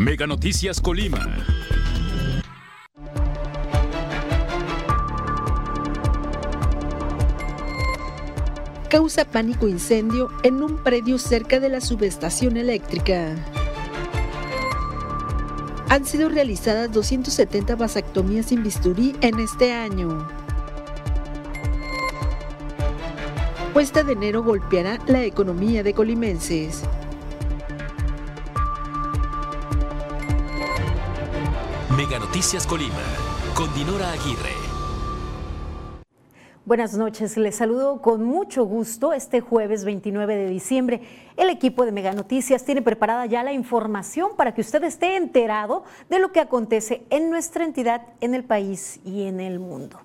Mega Noticias Colima. Causa pánico incendio en un predio cerca de la subestación eléctrica. Han sido realizadas 270 vasectomías sin bisturí en este año. Cuesta de enero golpeará la economía de colimenses. Mega Noticias Colima, con Dinora Aguirre. Buenas noches, les saludo con mucho gusto este jueves 29 de diciembre. El equipo de Mega Noticias tiene preparada ya la información para que usted esté enterado de lo que acontece en nuestra entidad, en el país y en el mundo.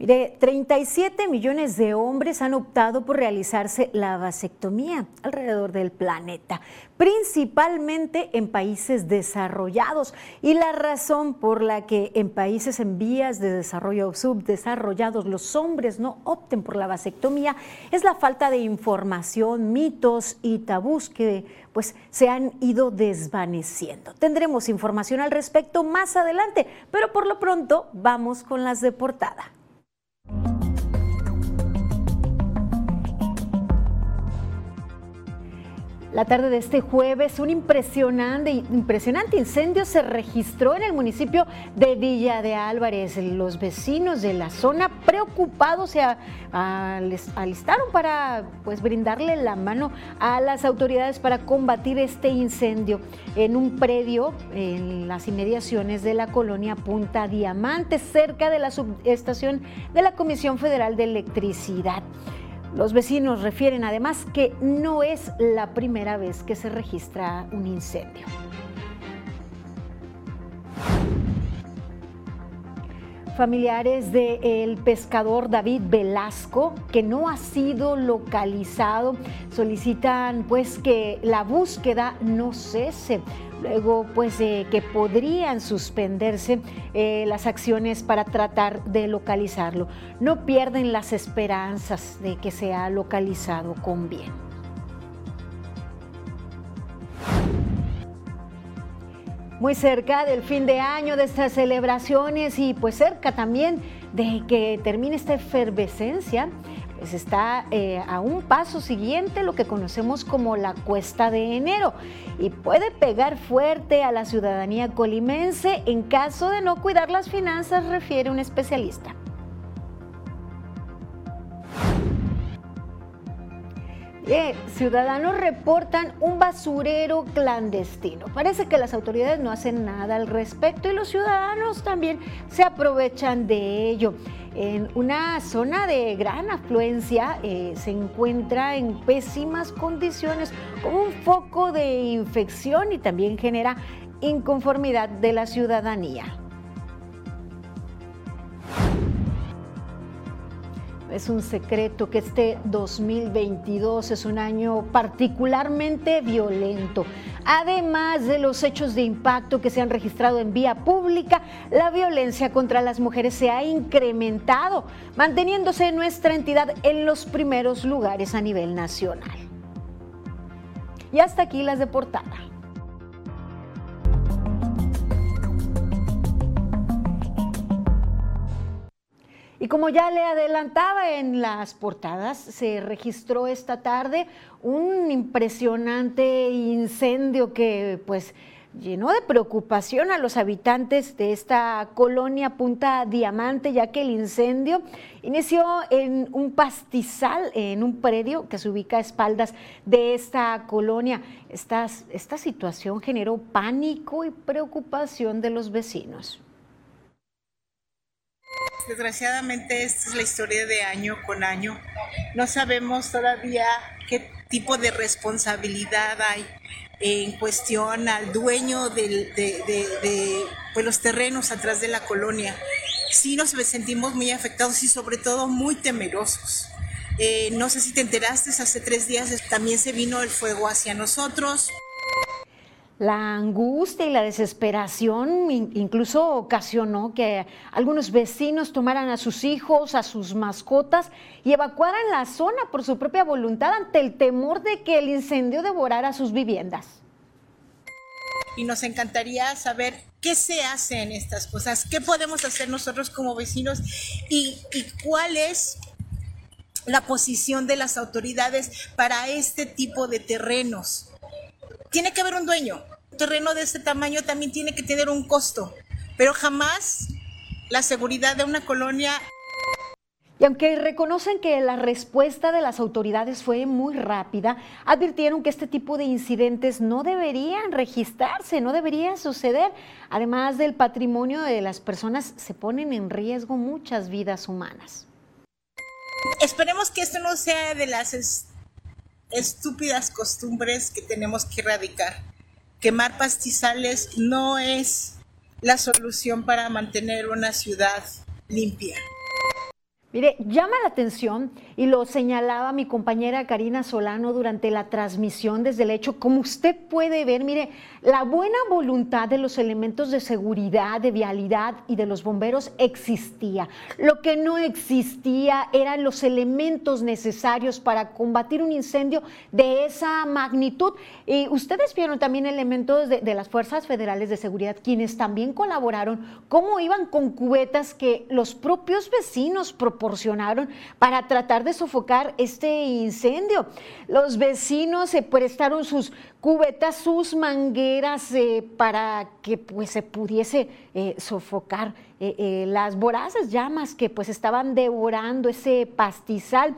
Mire, 37 millones de hombres han optado por realizarse la vasectomía alrededor del planeta, principalmente en países desarrollados. Y la razón por la que en países en vías de desarrollo subdesarrollados los hombres no opten por la vasectomía es la falta de información, mitos y tabús que pues se han ido desvaneciendo. Tendremos información al respecto más adelante, pero por lo pronto vamos con las de portada. Thank you. La tarde de este jueves, un impresionante, impresionante incendio se registró en el municipio de Villa de Álvarez. Los vecinos de la zona preocupados se alistaron para pues, brindarle la mano a las autoridades para combatir este incendio en un predio en las inmediaciones de la colonia Punta Diamante, cerca de la subestación de la Comisión Federal de Electricidad. Los vecinos refieren además que no es la primera vez que se registra un incendio. Familiares del pescador David Velasco, que no ha sido localizado, solicitan pues que la búsqueda no cese luego pues que podrían suspenderse eh, las acciones para tratar de localizarlo. No pierden las esperanzas de que sea localizado con bien. Muy cerca del fin de año, de estas celebraciones y pues cerca también de que termine esta efervescencia, pues está eh, a un paso siguiente lo que conocemos como la cuesta de enero y puede pegar fuerte a la ciudadanía colimense en caso de no cuidar las finanzas, refiere un especialista. Ciudadanos reportan un basurero clandestino. Parece que las autoridades no hacen nada al respecto y los ciudadanos también se aprovechan de ello. En una zona de gran afluencia eh, se encuentra en pésimas condiciones como un foco de infección y también genera inconformidad de la ciudadanía. Es un secreto que este 2022 es un año particularmente violento. Además de los hechos de impacto que se han registrado en vía pública, la violencia contra las mujeres se ha incrementado, manteniéndose nuestra entidad en los primeros lugares a nivel nacional. Y hasta aquí las de portada. Y como ya le adelantaba en las portadas, se registró esta tarde un impresionante incendio que pues llenó de preocupación a los habitantes de esta colonia Punta Diamante, ya que el incendio inició en un pastizal, en un predio que se ubica a espaldas de esta colonia. Esta, esta situación generó pánico y preocupación de los vecinos. Desgraciadamente esta es la historia de año con año. No sabemos todavía qué tipo de responsabilidad hay en cuestión al dueño de, pues, los terrenos atrás de la colonia. Sí nos sentimos muy afectados y sobre todo muy temerosos. Eh, no sé si te enteraste, hace tres días también se vino el fuego hacia nosotros. La angustia y la desesperación incluso ocasionó que algunos vecinos tomaran a sus hijos, a sus mascotas y evacuaran la zona por su propia voluntad ante el temor de que el incendio devorara sus viviendas. y nos encantaría saber qué se hace en estas cosas, qué podemos hacer nosotros como vecinos y, y cuál es la posición de las autoridades para este tipo de terrenos. Tiene que haber un dueño. Un terreno de este tamaño también tiene que tener un costo, pero jamás la seguridad de una colonia y aunque reconocen que la respuesta de las autoridades fue muy rápida, advirtieron que este tipo de incidentes no deberían registrarse, no deberían suceder. Además del patrimonio de las personas, se ponen en riesgo muchas vidas humanas. Esperemos que esto no sea de las estúpidas costumbres que tenemos que erradicar. Quemar pastizales no es la solución para mantener una ciudad limpia. Mire, llama la atención y lo señalaba mi compañera Karina Solano durante la transmisión desde el hecho, como usted puede ver, mire, la buena voluntad de los elementos de seguridad, de vialidad y de los bomberos existía. Lo que no existía eran los elementos necesarios para combatir un incendio de esa magnitud. Y ustedes vieron también elementos de, las fuerzas federales de seguridad, quienes también colaboraron, cómo iban con cubetas que los propios vecinos proporcionaron para tratar de sofocar este incendio. Los vecinos se prestaron sus cubetas, sus mangueras eh, para que pues se pudiese eh, sofocar eh, las voraces llamas que pues estaban devorando ese pastizal.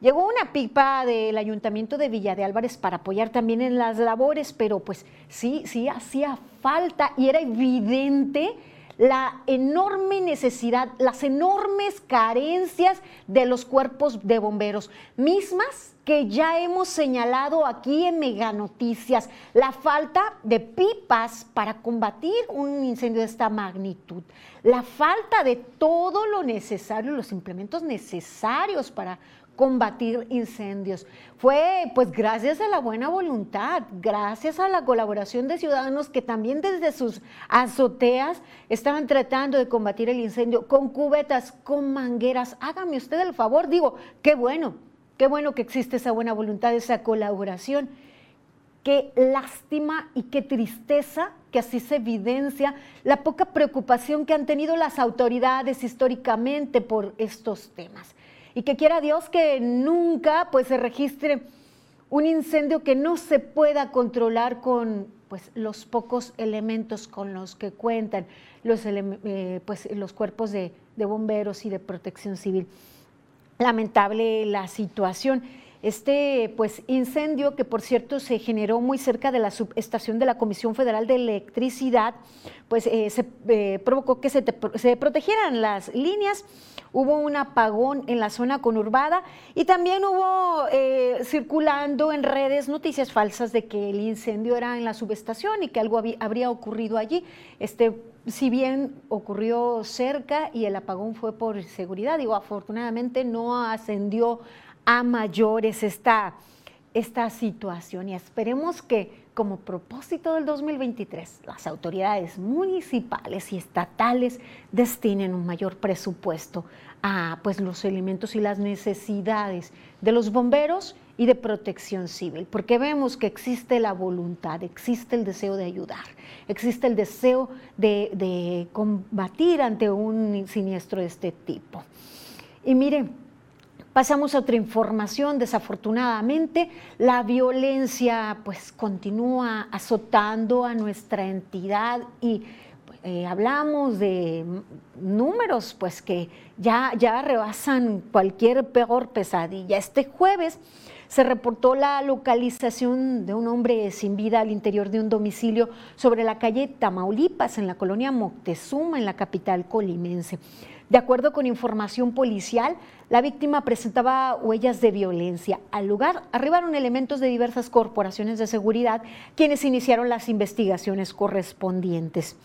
Llegó una pipa del ayuntamiento de Villa de Álvarez para apoyar también en las labores, pero pues sí, sí hacía falta y era evidente la enorme necesidad, las enormes carencias de los cuerpos de bomberos, mismas que ya hemos señalado aquí en Mega Noticias, la falta de pipas para combatir un incendio de esta magnitud, la falta de todo lo necesario, los implementos necesarios para combatir incendios. Fue pues gracias a la buena voluntad, gracias a la colaboración de ciudadanos que también desde sus azoteas estaban tratando de combatir el incendio con cubetas, con mangueras. Hágame usted el favor, digo, qué bueno, qué bueno que existe esa buena voluntad, esa colaboración. Qué lástima y qué tristeza que así se evidencia la poca preocupación que han tenido las autoridades históricamente por estos temas y que quiera Dios que nunca pues se registre un incendio que no se pueda controlar con pues los pocos elementos con los que cuentan los, eh, pues, los cuerpos de, de bomberos y de protección civil. Lamentable la situación. Este pues incendio que por cierto se generó muy cerca de la subestación de la Comisión Federal de Electricidad, pues eh, se eh, provocó que se, se, protegieran las líneas. Hubo un apagón en la zona conurbada y también hubo eh, circulando en redes noticias falsas de que el incendio era en la subestación y que algo habría ocurrido allí. Este, si bien ocurrió cerca y el apagón fue por seguridad, digo, afortunadamente no ascendió a mayores esta, esta situación. Y esperemos que como propósito del 2023 las autoridades municipales y estatales destinen un mayor presupuesto a pues, los elementos y las necesidades de los bomberos y de protección civil, porque vemos que existe la voluntad, existe el deseo de ayudar, existe el deseo de, combatir ante un siniestro de este tipo. Y miren, Pasamos a otra información, desafortunadamente la violencia pues continúa azotando a nuestra entidad y eh, hablamos de números pues que ya, ya rebasan cualquier peor pesadilla. Este jueves se reportó la localización de un hombre sin vida al interior de un domicilio sobre la calle Tamaulipas, en la colonia Moctezuma, en la capital colimense. De acuerdo con información policial, la víctima presentaba huellas de violencia. Al lugar arribaron elementos de diversas corporaciones de seguridad quienes iniciaron las investigaciones correspondientes.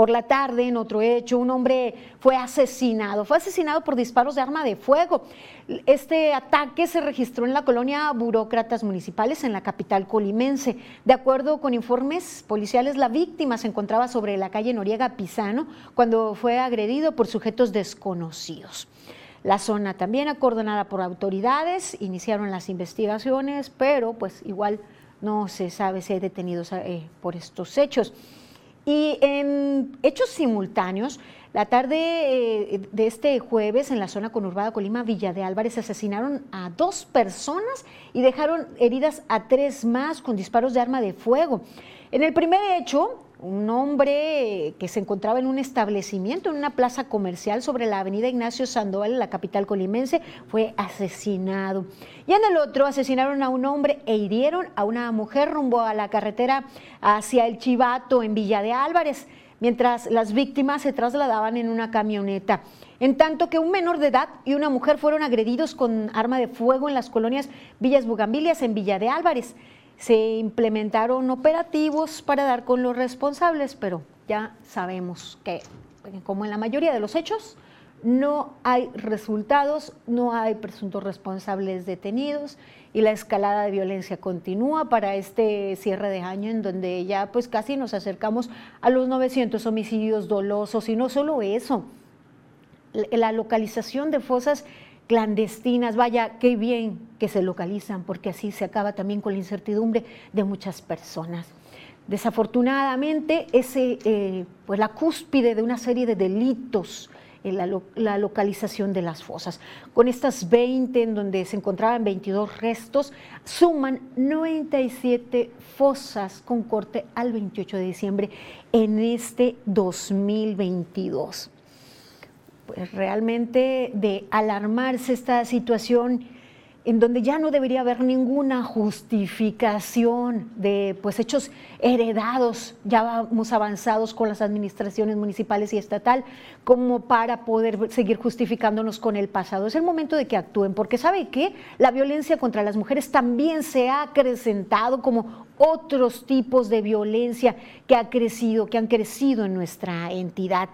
Por la tarde, en otro hecho, un hombre fue asesinado. Fue asesinado por disparos de arma de fuego. Este ataque se registró en la colonia Burócratas Municipales, en la capital colimense. De acuerdo con informes policiales, la víctima se encontraba sobre la calle Noriega Pisano cuando fue agredido por sujetos desconocidos. La zona también acordonada por autoridades, iniciaron las investigaciones, pero pues igual no se sabe si hay detenidos eh, por estos hechos. Y en hechos simultáneos, la tarde eh, de este jueves en la zona conurbada Colima, Villa de Álvarez, asesinaron a dos personas y dejaron heridas a tres más con disparos de arma de fuego. En el primer hecho, un hombre que se encontraba en un establecimiento, en una plaza comercial sobre la avenida Ignacio Sandoval, en la capital colimense, fue asesinado. Y en el otro asesinaron a un hombre e hirieron a una mujer rumbo a la carretera hacia el Chivato, en Villa de Álvarez, mientras las víctimas se trasladaban en una camioneta. En tanto que un menor de edad y una mujer fueron agredidos con arma de fuego en las colonias Villas Bugambilias, en Villa de Álvarez se implementaron operativos para dar con los responsables, pero ya sabemos que, como en la mayoría de los hechos, no hay resultados, no hay presuntos responsables detenidos y la escalada de violencia continúa para este cierre de año en donde ya pues casi nos acercamos a los 900 homicidios dolosos. Y no solo eso, la localización de fosas clandestinas, vaya, qué bien que se localizan, porque así se acaba también con la incertidumbre de muchas personas. Desafortunadamente, ese, eh, pues la cúspide de una serie de delitos, en la, la, localización de las fosas. Con estas 20 en donde se encontraban 22 restos, suman 97 fosas con corte al 28 de diciembre en este 2022 pues realmente de alarmarse esta situación en donde ya no debería haber ninguna justificación de pues hechos heredados, ya vamos avanzados con las administraciones municipales y estatal, como para poder seguir justificándonos con el pasado. Es el momento de que actúen, porque sabe que la violencia contra las mujeres también se ha acrecentado como otros tipos de violencia que ha crecido, que han crecido en nuestra entidad.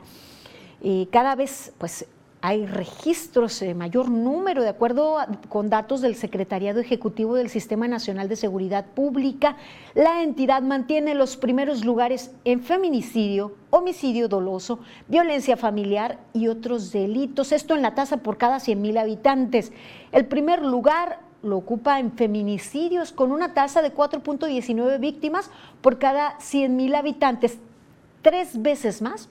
Y cada vez pues, hay registros de mayor número, de acuerdo con datos del Secretariado Ejecutivo del Sistema Nacional de Seguridad Pública, la entidad mantiene los primeros lugares en feminicidio, homicidio doloso, violencia familiar y otros delitos. Esto en la tasa por cada 100 mil habitantes. El primer lugar lo ocupa en feminicidios con una tasa de 4.19 víctimas por cada 100 mil habitantes, tres veces más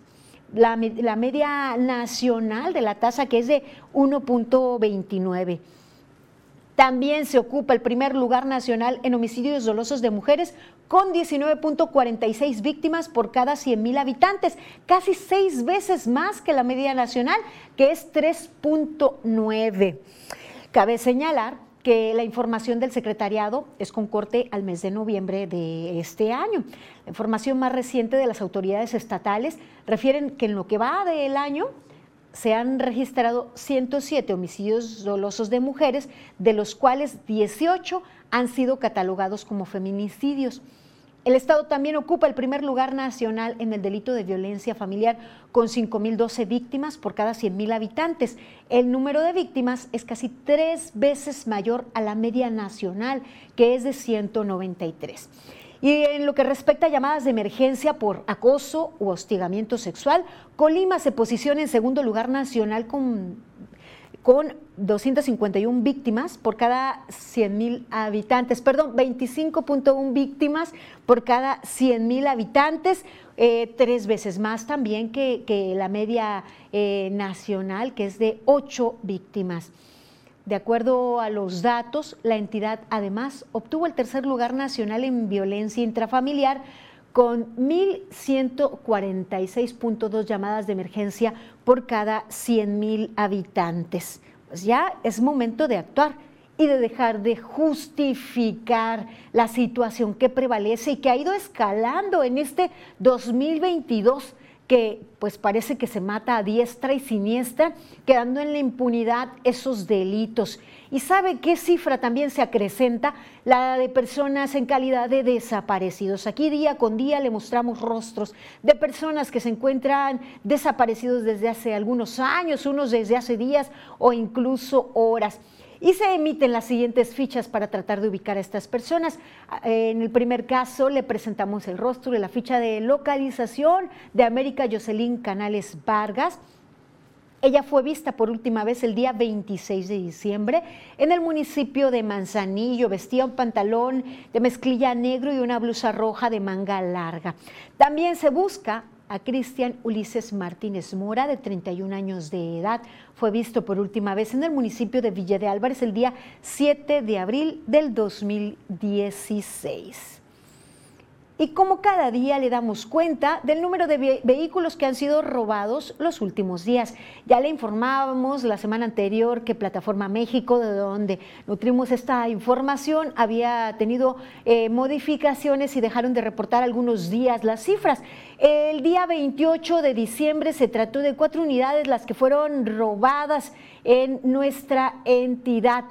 la, media nacional de la tasa que es de 1.29. También se ocupa el primer lugar nacional en homicidios dolosos de mujeres con 19.46 víctimas por cada 100.000 habitantes, casi seis veces más que la media nacional, que es 3.9. Cabe señalar que la información del secretariado es con corte al mes de noviembre de este año. La información más reciente de las autoridades estatales refieren que en lo que va del año se han registrado 107 homicidios dolosos de mujeres, de los cuales 18 han sido catalogados como feminicidios. El Estado también ocupa el primer lugar nacional en el delito de violencia familiar con 5.012 víctimas por cada 100.000 habitantes. El número de víctimas es casi tres veces mayor a la media nacional, que es de 193. Y en lo que respecta a llamadas de emergencia por acoso u hostigamiento sexual, Colima se posiciona en segundo lugar nacional con con 251 víctimas por cada 100 mil habitantes, perdón, 25.1 víctimas por cada 100 mil habitantes, eh, tres veces más también que, la media eh, nacional, que es de 8 víctimas. De acuerdo a los datos, la entidad además obtuvo el tercer lugar nacional en violencia intrafamiliar con 1.146.2 llamadas de emergencia por cada 100.000 habitantes. Pues ya es momento de actuar y de dejar de justificar la situación que prevalece y que ha ido escalando en este 2022 que pues parece que se mata a diestra y siniestra, quedando en la impunidad esos delitos. ¿Y sabe qué cifra también se acrecenta? La de personas en calidad de desaparecidos. Aquí día con día le mostramos rostros de personas que se encuentran desaparecidos desde hace algunos años, unos desde hace días o incluso horas y se emiten las siguientes fichas para tratar de ubicar a estas personas. En el primer caso le presentamos el rostro de la ficha de localización de América Jocelyn Canales Vargas. Ella fue vista por última vez el día 26 de diciembre en el municipio de Manzanillo. Vestía un pantalón de mezclilla negro y una blusa roja de manga larga. También se busca a Cristian Ulises Martínez Mora, de 31 años de edad. Fue visto por última vez en el municipio de Villa de Álvarez el día 7 de abril del 2016. Y como cada día le damos cuenta del número de vehículos que han sido robados los últimos días. Ya le informábamos la semana anterior que Plataforma México, de donde nutrimos esta información, había tenido eh, modificaciones y dejaron de reportar algunos días las cifras. El día 28 de diciembre se trató de cuatro unidades las que fueron robadas en nuestra entidad.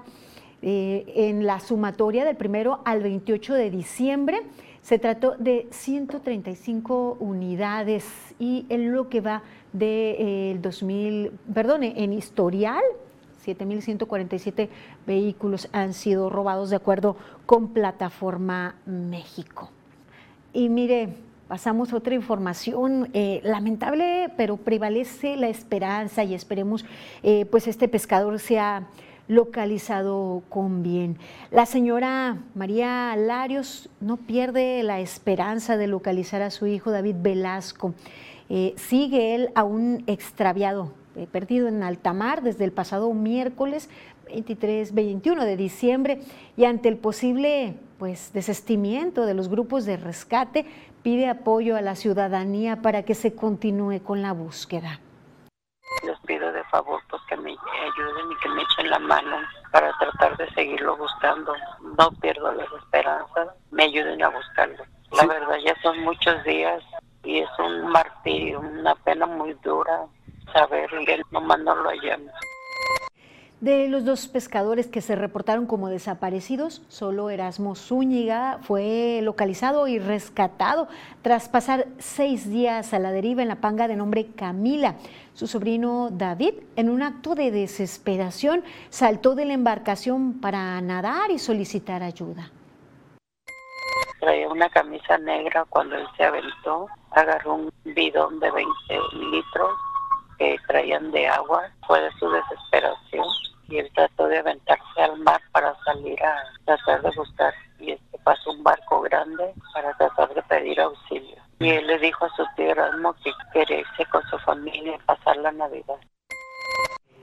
Eh, en la sumatoria del primero al 28 de diciembre se trató de 135 unidades y en lo que va de, 2000, perdone, en historial, 7.147 vehículos han sido robados de acuerdo con Plataforma México. Y mire, pasamos a otra información eh, lamentable, pero prevalece la esperanza y esperemos eh, pues este pescador sea localizado con bien. La señora María Larios no pierde la esperanza de localizar a su hijo David Velasco. Eh, sigue él aún extraviado, eh, perdido en alta mar desde el pasado miércoles 23, 21 de diciembre y ante el posible pues, desestimiento de los grupos de rescate, pide apoyo a la ciudadanía para que se continúe con la búsqueda favor pues que me ayuden y que me echen la mano para tratar de seguirlo buscando. No pierdo las esperanzas, me ayuden a buscarlo. La verdad ya son muchos días y es un martirio, una pena muy dura saber que nomás no lo hallamos. De los dos pescadores que se reportaron como desaparecidos, solo Erasmo Zúñiga fue localizado y rescatado tras pasar seis días a la deriva en la panga de nombre Camila. Su sobrino David, en un acto de desesperación, saltó de la embarcación para nadar y solicitar ayuda. Traía una camisa negra cuando él se aventó, agarró un bidón de 20 litros que traían de agua, fue de su desesperación y él trató de aventarse al mar para salir a tratar de buscar y este pasó un barco grande para tratar de pedir auxilio. Y él le dijo a su tío Erasmo que quería irse con su familia a pasar la Navidad.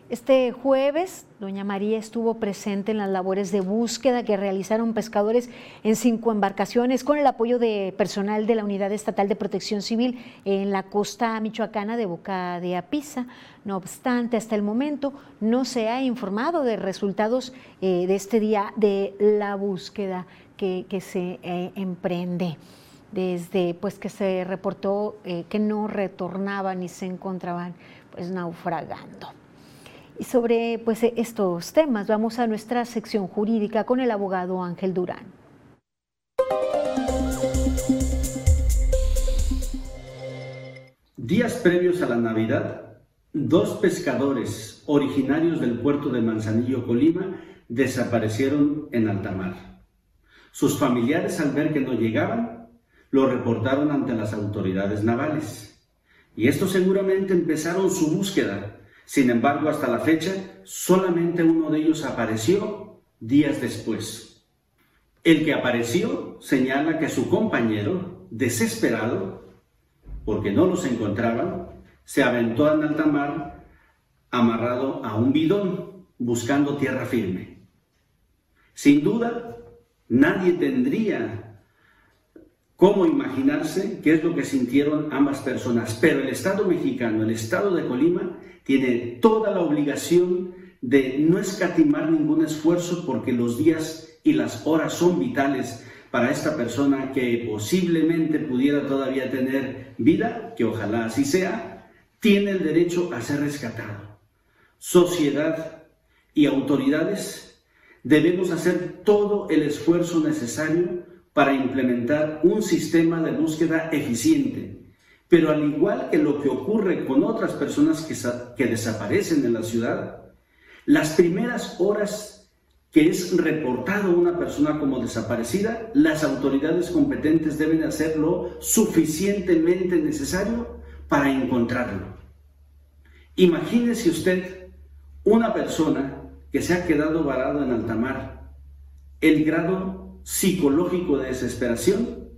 Este jueves, doña María estuvo presente en las labores de búsqueda que realizaron pescadores en cinco embarcaciones con el apoyo de personal de la Unidad Estatal de Protección Civil en la costa michoacana de Boca de Apisa. No obstante, hasta el momento no se ha informado de resultados eh, de este día de la búsqueda que, se eh, emprende desde pues que se reportó eh, que no retornaban y se encontraban pues naufragando. Y sobre pues, estos temas vamos a nuestra sección jurídica con el abogado Ángel Durán. Días previos a la Navidad, dos pescadores originarios del puerto de Manzanillo, Colima, desaparecieron en alta mar. Sus familiares, al ver que no llegaban, lo reportaron ante las autoridades navales. Y estos seguramente empezaron su búsqueda sin embargo, hasta la fecha, solamente uno de ellos apareció días después. El que apareció señala que su compañero, desesperado, porque no los encontraban, se aventó en alta mar amarrado a un bidón buscando tierra firme. Sin duda, nadie tendría cómo imaginarse qué es lo que sintieron ambas personas, pero el Estado mexicano, el Estado de Colima, tiene toda la obligación de no escatimar ningún esfuerzo porque los días y las horas son vitales para esta persona que posiblemente pudiera todavía tener vida, que ojalá así sea, tiene el derecho a ser rescatado. Sociedad y autoridades debemos hacer todo el esfuerzo necesario para implementar un sistema de búsqueda eficiente pero al igual que lo que ocurre con otras personas que, desaparecen en la ciudad, las primeras horas que es reportado una persona como desaparecida, las autoridades competentes deben hacer lo suficientemente necesario para encontrarlo. Imagínese usted una persona que se ha quedado varado en alta mar, el grado psicológico de desesperación.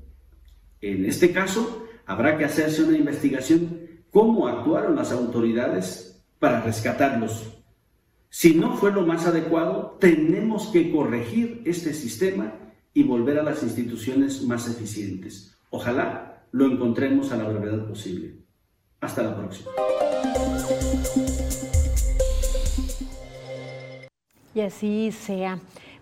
En este caso, habrá que hacerse una investigación cómo actuaron las autoridades para rescatarlos. Si no fue lo más adecuado, tenemos que corregir este sistema y volver a las instituciones más eficientes. Ojalá lo encontremos a la brevedad posible. Hasta la próxima. Y así sea.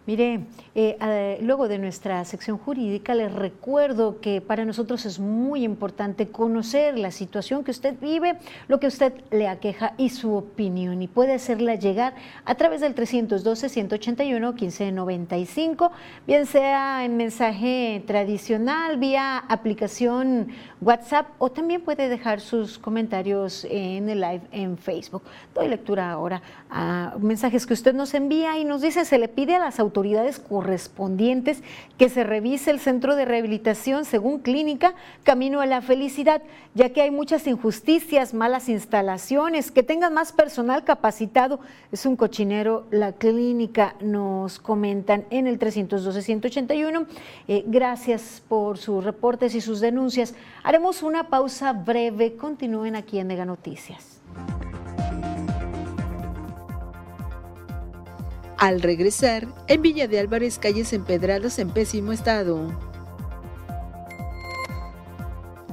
Mire, eh, luego de nuestra sección jurídica, les recuerdo que para nosotros es muy importante conocer la situación que usted vive, lo que usted le aqueja y su opinión. Y puede hacerla llegar a través del 312-181-1595, bien sea en mensaje tradicional, vía aplicación WhatsApp, o también puede dejar sus comentarios en el live en Facebook. Doy lectura ahora a mensajes que usted nos envía y nos dice, se le pide a las autoridades autoridades correspondientes que se revise el centro de rehabilitación según clínica Camino a la Felicidad, ya que hay muchas injusticias, malas instalaciones, que tengan más personal capacitado. Es un cochinero la clínica, nos comentan en el 312-181. Eh, gracias por sus reportes y sus denuncias. Haremos una pausa breve. Continúen aquí en Mega Noticias. Al regresar, en Villa de Álvarez, calles empedradas en pésimo estado.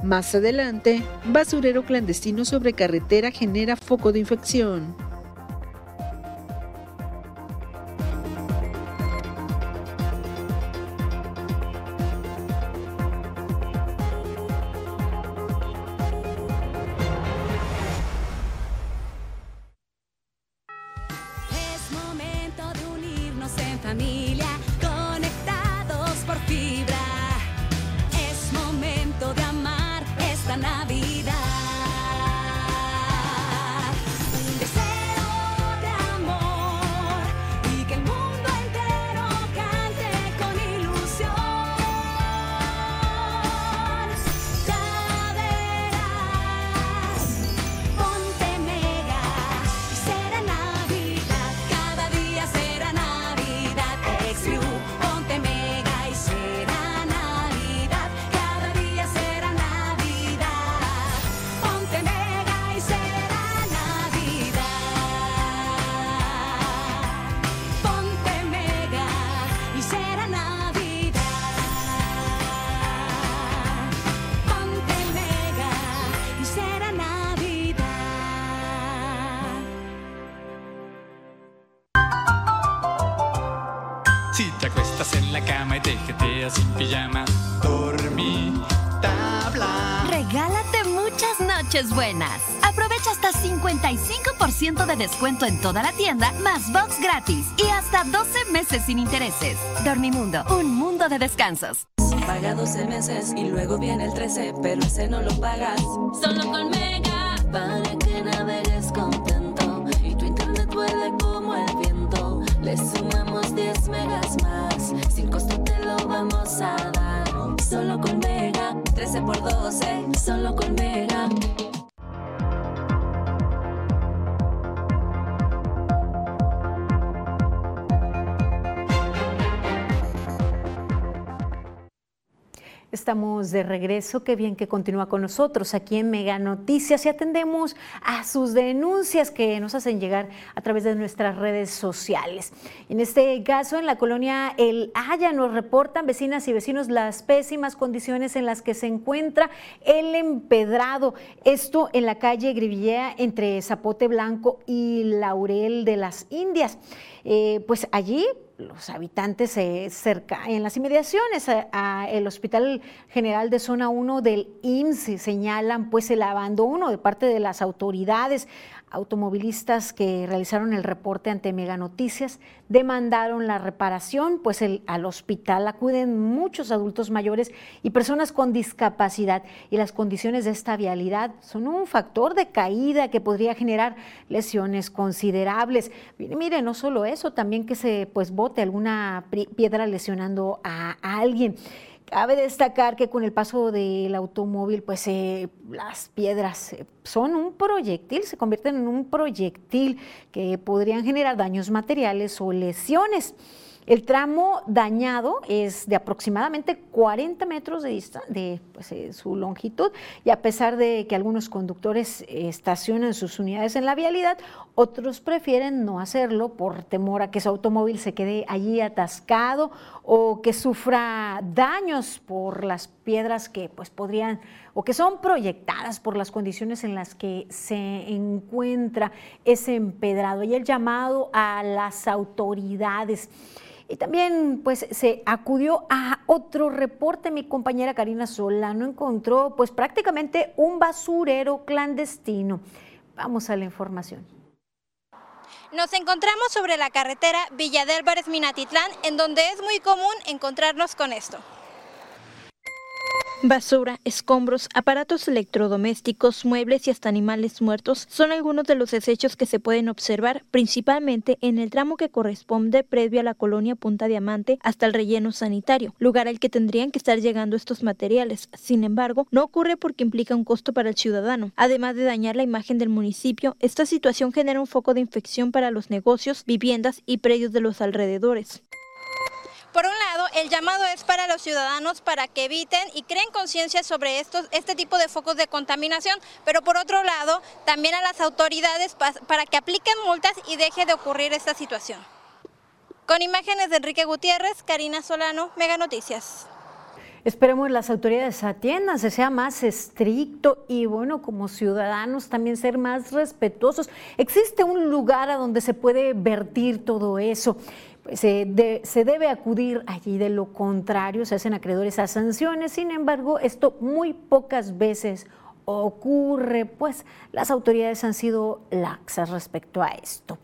Más adelante, basurero clandestino sobre carretera genera foco de infección. De descuento en toda la tienda, más box gratis y hasta 12 meses sin intereses. Dormimundo, un mundo de descansos. Paga 12 meses y luego viene el 13, pero ese no lo pagas. Solo con Mega, para que navegues contento y tu internet vuele como el viento. Le sumamos 10 megas más, sin costo te lo vamos a dar. Solo con Mega, 13 por 12, solo con Mega. Estamos de regreso, qué bien que continúa con nosotros aquí en Mega Noticias y atendemos a sus denuncias que nos hacen llegar a través de nuestras redes sociales. En este caso, en la colonia El Haya nos reportan vecinas y vecinos las pésimas condiciones en las que se encuentra el empedrado. Esto en la calle Grivillea entre Zapote Blanco y Laurel de las Indias. Eh, pues allí los habitantes eh, cerca, en las inmediaciones al Hospital General de Zona 1 del IMSS señalan pues el abandono de parte de las autoridades automovilistas que realizaron el reporte ante Mega Noticias demandaron la reparación, pues al hospital acuden muchos adultos mayores y personas con discapacidad y las condiciones de esta vialidad son un factor de caída que podría generar lesiones considerables. Mire, no solo eso, también que se pues bote alguna piedra lesionando a alguien. Cabe destacar que con el paso del automóvil, pues eh, las piedras eh, son un proyectil, se convierten en un proyectil que podrían generar daños materiales o lesiones. El tramo dañado es de aproximadamente 40 metros de, de pues, eh, su longitud y a pesar de que algunos conductores estacionan sus unidades en la vialidad, otros prefieren no hacerlo por temor a que su automóvil se quede allí atascado o que sufra daños por las piedras que pues, podrían o que son proyectadas por las condiciones en las que se encuentra ese empedrado y el llamado a las autoridades. Y también pues se acudió a otro reporte, mi compañera Karina Solano encontró pues prácticamente un basurero clandestino. Vamos a la información. Nos encontramos sobre la carretera Villa de Álvarez-Minatitlán, en donde es muy común encontrarnos con esto. Basura, escombros, aparatos electrodomésticos, muebles y hasta animales muertos son algunos de los desechos que se pueden observar principalmente en el tramo que corresponde previo a la colonia Punta Diamante hasta el relleno sanitario, lugar al que tendrían que estar llegando estos materiales. Sin embargo, no ocurre porque implica un costo para el ciudadano. Además de dañar la imagen del municipio, esta situación genera un foco de infección para los negocios, viviendas y predios de los alrededores. Por un lado, el llamado es para los ciudadanos para que eviten y creen conciencia sobre estos, este tipo de focos de contaminación, pero por otro lado, también a las autoridades para que apliquen multas y deje de ocurrir esta situación. Con imágenes de Enrique Gutiérrez, Karina Solano, Mega Noticias. Esperemos las autoridades atiendan, se sea más estricto y bueno, como ciudadanos también ser más respetuosos. Existe un lugar a donde se puede vertir todo eso se, se, debe acudir allí, de lo contrario se hacen acreedores a sanciones, sin embargo, esto muy pocas veces ocurre, pues las autoridades han sido laxas respecto a esto.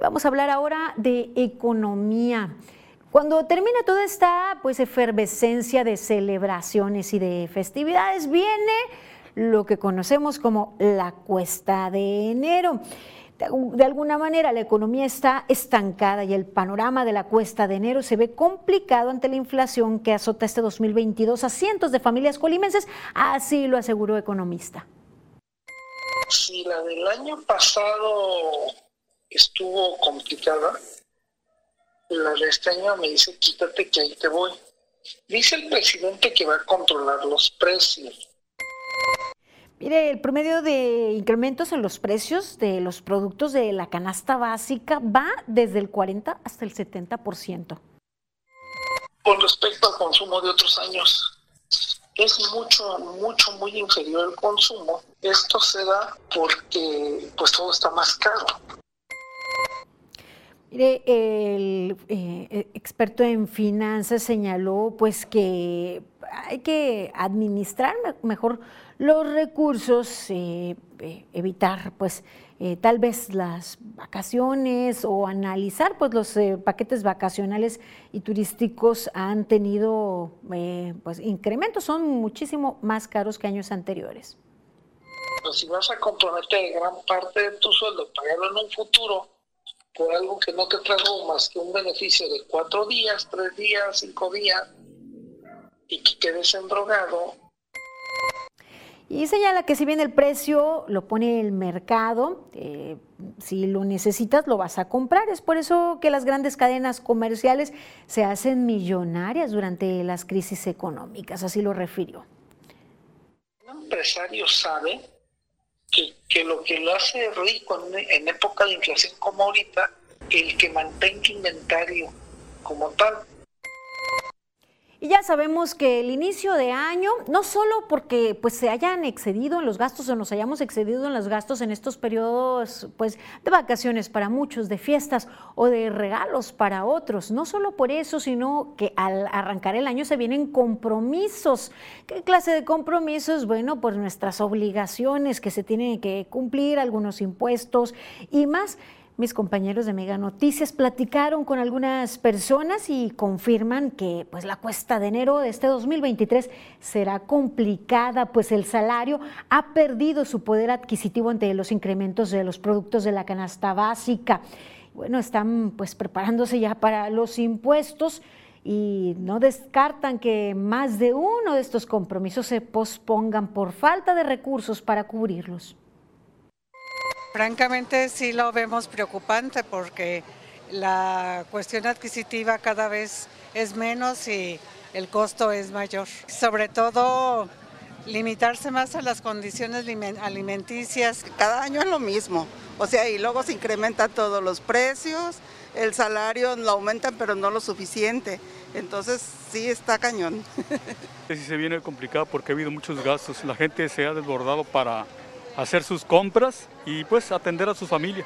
vamos a hablar ahora de economía. Cuando termina toda esta pues efervescencia de celebraciones y de festividades, viene lo que conocemos como la cuesta de enero de alguna manera la economía está estancada y el panorama de la cuesta de enero se ve complicado ante la inflación que azota este 2022 a cientos de familias colimenses, así lo aseguró economista. Si la del año pasado estuvo complicada, la de este año me dice quítate que ahí te voy. Dice el presidente que va a controlar los precios Mire, el promedio de incrementos en los precios de los productos de la canasta básica va desde el 40 hasta el 70%. Con respecto al consumo de otros años, es mucho, mucho, muy inferior el consumo. Esto se da porque pues todo está más caro. Mire, el eh, experto en finanzas señaló pues que hay que administrar mejor los recursos, eh, eh, evitar pues eh, tal vez las vacaciones o analizar pues los paquetes vacacionales y turísticos han tenido pues incrementos, son muchísimo más caros que años anteriores. Si vas a comprometer gran parte de tu sueldo, pagarlo en un futuro por algo que no te trajo más que un beneficio de cuatro días, tres días, cinco días, y que quedes endrogado, y señala que si bien el precio lo pone el mercado, eh, si lo necesitas lo vas a comprar. Es por eso que las grandes cadenas comerciales se hacen millonarias durante las crisis económicas, así lo refirió. Un empresario sabe que, lo que lo hace rico en, en época de inflación como ahorita, el que mantenga inventario como tal, y ya sabemos que el inicio de año, no solo porque pues, se hayan excedido en los gastos o nos hayamos excedido en los gastos en estos periodos pues, de vacaciones para muchos, de fiestas o de regalos para otros, no solo por eso, sino que al arrancar el año se vienen compromisos. ¿Qué clase de compromisos? Bueno, pues nuestras obligaciones que se tienen que cumplir, algunos impuestos y más. Mis compañeros de Mega Noticias platicaron con algunas personas y confirman que pues, la cuesta de enero de este 2023 será complicada, pues el salario ha perdido su poder adquisitivo ante los incrementos de los productos de la canasta básica. Bueno, están pues preparándose ya para los impuestos y no descartan que más de uno de estos compromisos se pospongan por falta de recursos para cubrirlos. Francamente sí lo vemos preocupante porque la cuestión adquisitiva cada vez es menos y el costo es mayor. Sobre todo limitarse más a las condiciones alimenticias. Cada año es lo mismo, o sea, y luego se incrementan todos los precios, el salario lo aumentan pero no lo suficiente, entonces sí está cañón. Sí se viene complicado porque ha habido muchos gastos, la gente se ha desbordado para hacer sus compras y pues atender a su familia.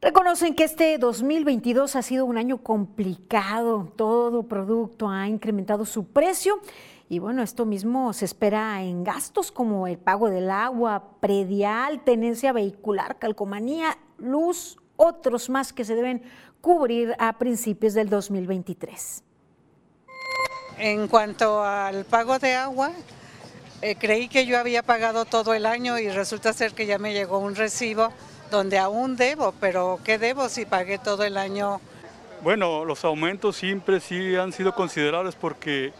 Reconocen que este 2022 ha sido un año complicado, todo producto ha incrementado su precio y bueno, esto mismo se espera en gastos como el pago del agua, predial, tenencia vehicular, calcomanía, luz, otros más que se deben cubrir a principios del 2023. En cuanto al pago de agua, eh, creí que yo había pagado todo el año y resulta ser que ya me llegó un recibo donde aún debo, pero ¿qué debo si pagué todo el año? Bueno, los aumentos siempre sí han sido considerables porque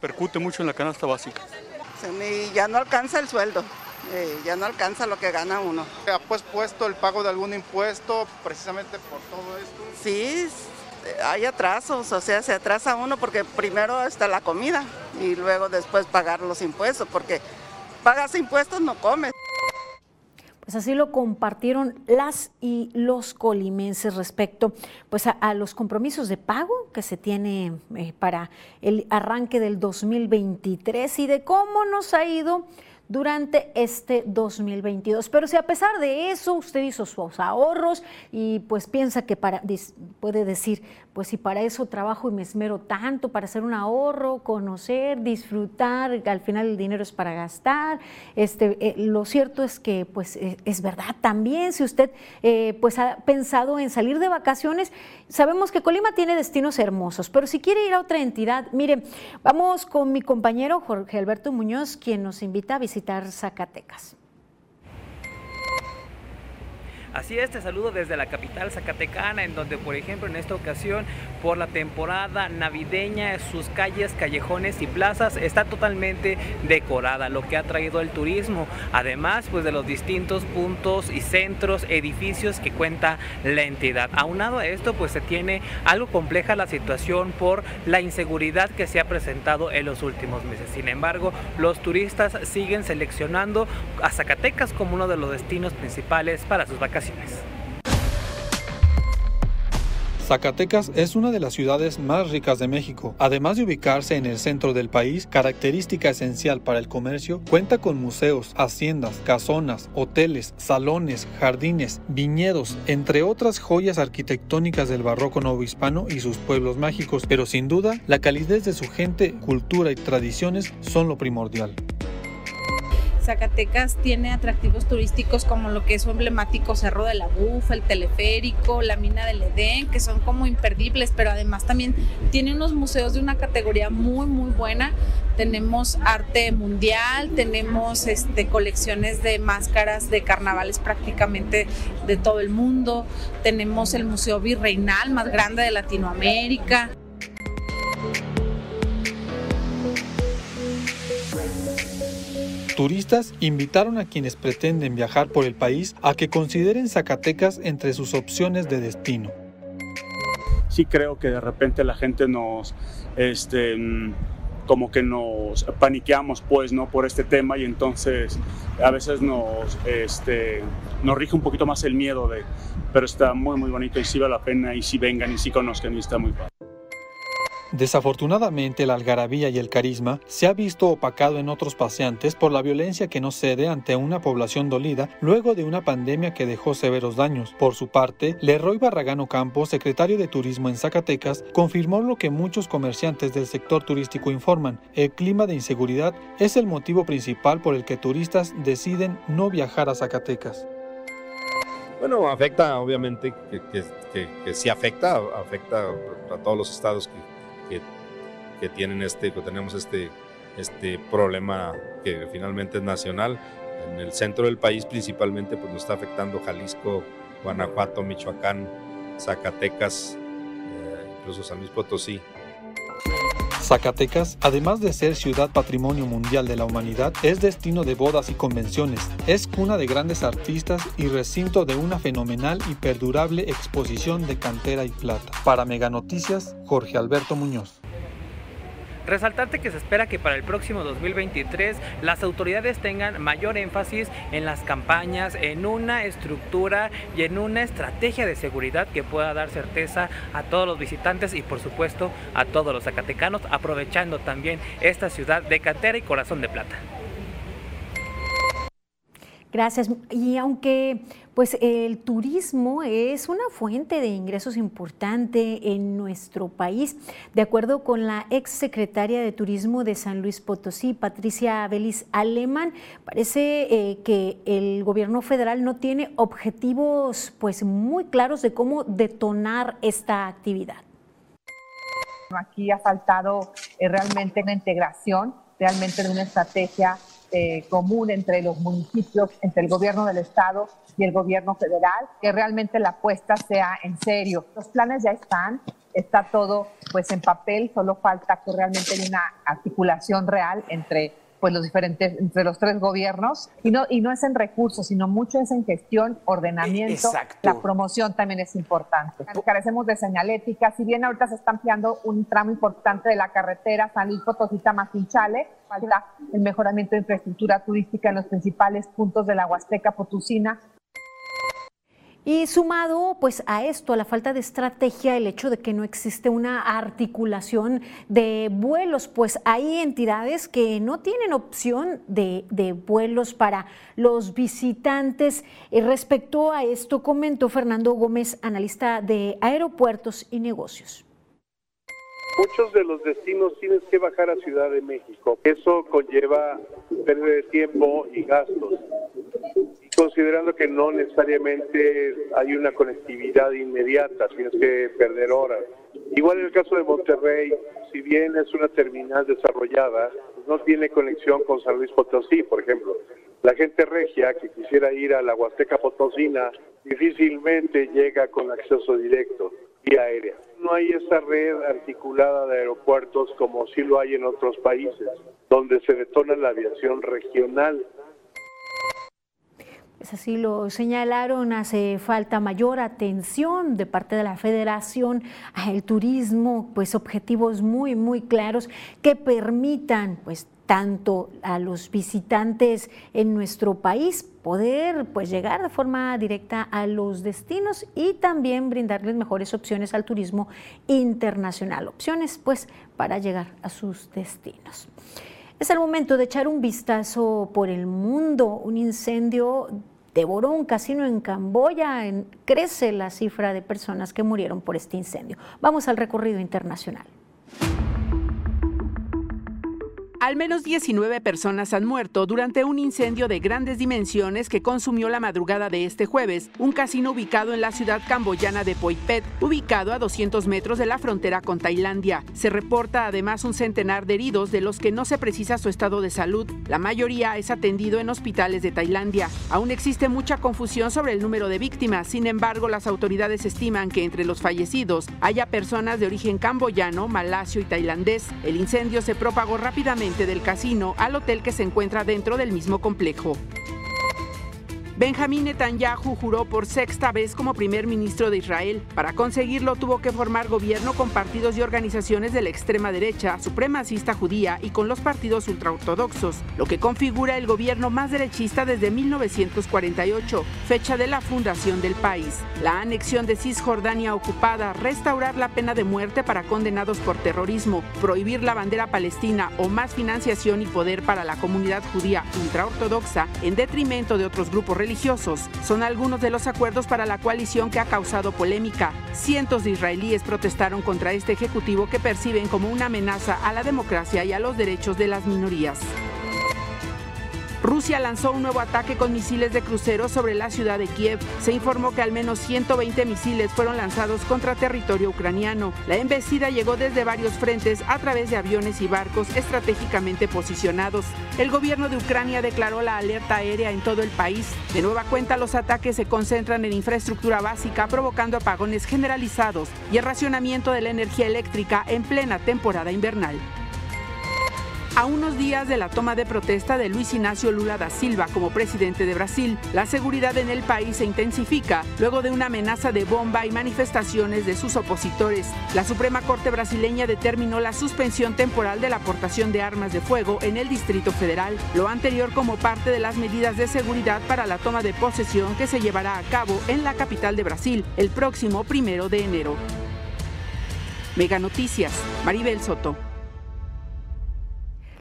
percute mucho en la canasta básica. ya no alcanza el sueldo, eh, ya no alcanza lo que gana uno. ¿Ha pues puesto el pago de algún impuesto precisamente por todo esto? Sí, hay atrasos, o sea, se atrasa uno porque primero está la comida y luego después pagar los impuestos, porque pagas impuestos no comes. Pues así lo compartieron las y los colimenses respecto pues a, los compromisos de pago que se tiene eh, para el arranque del 2023 y de cómo nos ha ido durante este 2022. Pero si a pesar de eso usted hizo sus ahorros y pues piensa que para, puede decir, pues si para eso trabajo y me esmero tanto, para hacer un ahorro, conocer, disfrutar, al final el dinero es para gastar, este, eh, lo cierto es que pues eh, es verdad también, si usted eh, pues ha pensado en salir de vacaciones, sabemos que Colima tiene destinos hermosos, pero si quiere ir a otra entidad, mire, vamos con mi compañero Jorge Alberto Muñoz, quien nos invita a visitar Zacatecas. Así es, te saludo desde la capital zacatecana, en donde, por ejemplo, en esta ocasión, por la temporada navideña, sus calles, callejones y plazas está totalmente decorada, lo que ha traído el turismo, además, pues de los distintos puntos y centros, edificios que cuenta la entidad. Aunado a esto, pues se tiene algo compleja la situación por la inseguridad que se ha presentado en los últimos meses. Sin embargo, los turistas siguen seleccionando a Zacatecas como uno de los destinos principales para sus vacaciones Zacatecas es una de las ciudades más ricas de México. Además de ubicarse en el centro del país, característica esencial para el comercio, cuenta con museos, haciendas, casonas, hoteles, salones, jardines, viñedos, entre otras joyas arquitectónicas del barroco novohispano y sus pueblos mágicos, pero sin duda, la calidez de su gente, cultura y tradiciones son lo primordial. Zacatecas tiene atractivos turísticos como lo que es su emblemático Cerro de la Bufa, el teleférico, la mina del Edén, que son como imperdibles, pero además también tiene unos museos de una categoría muy, muy buena. Tenemos arte mundial, tenemos este, colecciones de máscaras de carnavales prácticamente de todo el mundo, tenemos el Museo Virreinal más grande de Latinoamérica. Turistas invitaron a quienes pretenden viajar por el país a que consideren Zacatecas entre sus opciones de destino. Sí creo que de repente la gente nos, este, mm, como que nos paniqueamos pues, ¿no? Por este tema y entonces a veces nos, este, nos rige un poquito más el miedo de, pero está muy muy bonito y sí vale la pena y sí vengan y sí conozcan y está muy padre. Desafortunadamente, la algarabía y el carisma se ha visto opacado en otros paseantes por la violencia que no cede ante una población dolida luego de una pandemia que dejó severos daños. Por su parte, Leroy Barragano Campos, secretario de Turismo en Zacatecas, confirmó lo que muchos comerciantes del sector turístico informan. El clima de inseguridad es el motivo principal por el que turistas deciden no viajar a Zacatecas. Bueno, afecta, obviamente, que, que sí afecta, afecta a todos los estados que que, tienen este, tenemos este, este problema que finalmente es nacional. En el centro del país principalmente pues nos está afectando Jalisco, Guanajuato, Michoacán, Zacatecas, eh, incluso San Luis Potosí. Zacatecas, además de ser ciudad patrimonio mundial de la humanidad, es destino de bodas y convenciones, es cuna de grandes artistas y recinto de una fenomenal y perdurable exposición de cantera y plata. Para Mega Noticias, Jorge Alberto Muñoz. Resaltante que se espera que para el próximo 2023 las autoridades tengan mayor énfasis en las campañas, en una estructura y en una estrategia de seguridad que pueda dar certeza a todos los visitantes y por supuesto a todos los zacatecanos, aprovechando también esta ciudad de cantera y corazón de plata. Gracias. Y aunque pues el turismo es una fuente de ingresos importante en nuestro país, de acuerdo con la ex secretaria de Turismo de San Luis Potosí, Patricia Belis Alemán, parece eh, que el gobierno federal no tiene objetivos pues muy claros de cómo detonar esta actividad. Aquí ha faltado eh, realmente una integración, realmente de una estrategia eh, común entre los municipios, entre el gobierno del estado y el gobierno federal, que realmente la apuesta sea en serio. Los planes ya están, está todo pues en papel, solo falta que realmente haya una articulación real entre pues los diferentes, entre los tres gobiernos, y no, y no es en recursos, sino mucho es en gestión, ordenamiento, la promoción también es importante. Carecemos de señalética, si bien ahorita se está ampliando un tramo importante de la carretera San Luis Potosí Macinchale, falta el mejoramiento de infraestructura turística en los principales puntos de la Huasteca Potosina, y sumado pues a esto, a la falta de estrategia, el hecho de que no existe una articulación de vuelos, pues hay entidades que no tienen opción de, vuelos para los visitantes. Respecto a esto, comentó Fernando Gómez, analista de aeropuertos y negocios. Muchos de los destinos tienes que bajar a Ciudad de México. Eso conlleva pérdida de tiempo y gastos considerando que no necesariamente hay una conectividad inmediata, tienes que perder horas. Igual en el caso de Monterrey, si bien es una terminal desarrollada, no tiene conexión con San Luis Potosí, por ejemplo. La gente regia que quisiera ir a la Huasteca Potosina difícilmente llega con acceso directo vía aérea. No hay esa red articulada de aeropuertos como sí lo hay en otros países, donde se detona la aviación regional es así lo señalaron, hace falta mayor atención de parte de la federación al turismo, pues objetivos muy, muy claros que permitan pues tanto a los visitantes en nuestro país poder pues llegar de forma directa a los destinos y también brindarles mejores opciones al turismo internacional, opciones pues para llegar a sus destinos. Es el momento de echar un vistazo por el mundo. Un incendio devoró un casino en Camboya. crece la cifra de personas que murieron por este incendio. Vamos al recorrido internacional. Al menos 19 personas han muerto durante un incendio de grandes dimensiones que consumió la madrugada de este jueves un casino ubicado en la ciudad camboyana de Poipet, ubicado a 200 metros de la frontera con Tailandia. Se reporta además un centenar de heridos de los que no se precisa su estado de salud. La mayoría es atendido en hospitales de Tailandia. Aún existe mucha confusión sobre el número de víctimas, sin embargo las autoridades estiman que entre los fallecidos haya personas de origen camboyano, malasio y tailandés. El incendio se propagó rápidamente del casino al hotel que se encuentra dentro del mismo complejo. Benjamín Netanyahu juró por sexta vez como primer ministro de Israel. Para conseguirlo tuvo que formar gobierno con partidos y organizaciones de la extrema derecha, supremacista judía y con los partidos ultraortodoxos, lo que configura el gobierno más derechista desde 1948, fecha de la fundación del país. La anexión de Cisjordania ocupada, restaurar la pena de muerte para condenados por terrorismo, prohibir la bandera palestina o más financiación y poder para la comunidad judía ultraortodoxa en detrimento de otros grupos religiosos son algunos de los acuerdos para la coalición que ha causado polémica. Cientos de israelíes protestaron contra este ejecutivo que perciben como una amenaza a la democracia y a los derechos de las minorías. Rusia lanzó un nuevo ataque con misiles de crucero sobre la ciudad de Kiev. Se informó que al menos 120 misiles fueron lanzados contra territorio ucraniano. La embestida llegó desde varios frentes a través de aviones y barcos estratégicamente posicionados. El gobierno de Ucrania declaró la alerta aérea en todo el país. De nueva cuenta, los ataques se concentran en infraestructura básica, provocando apagones generalizados y el racionamiento de la energía eléctrica en plena temporada invernal. A unos días de la toma de protesta de Luis Ignacio Lula da Silva como presidente de Brasil, la seguridad en el país se intensifica luego de una amenaza de bomba y manifestaciones de sus opositores. La Suprema Corte brasileña determinó la suspensión temporal de la aportación de armas de fuego en el Distrito Federal, lo anterior como parte de las medidas de seguridad para la toma de posesión que se llevará a cabo en la capital de Brasil el próximo primero de enero. Mega Noticias, Maribel Soto.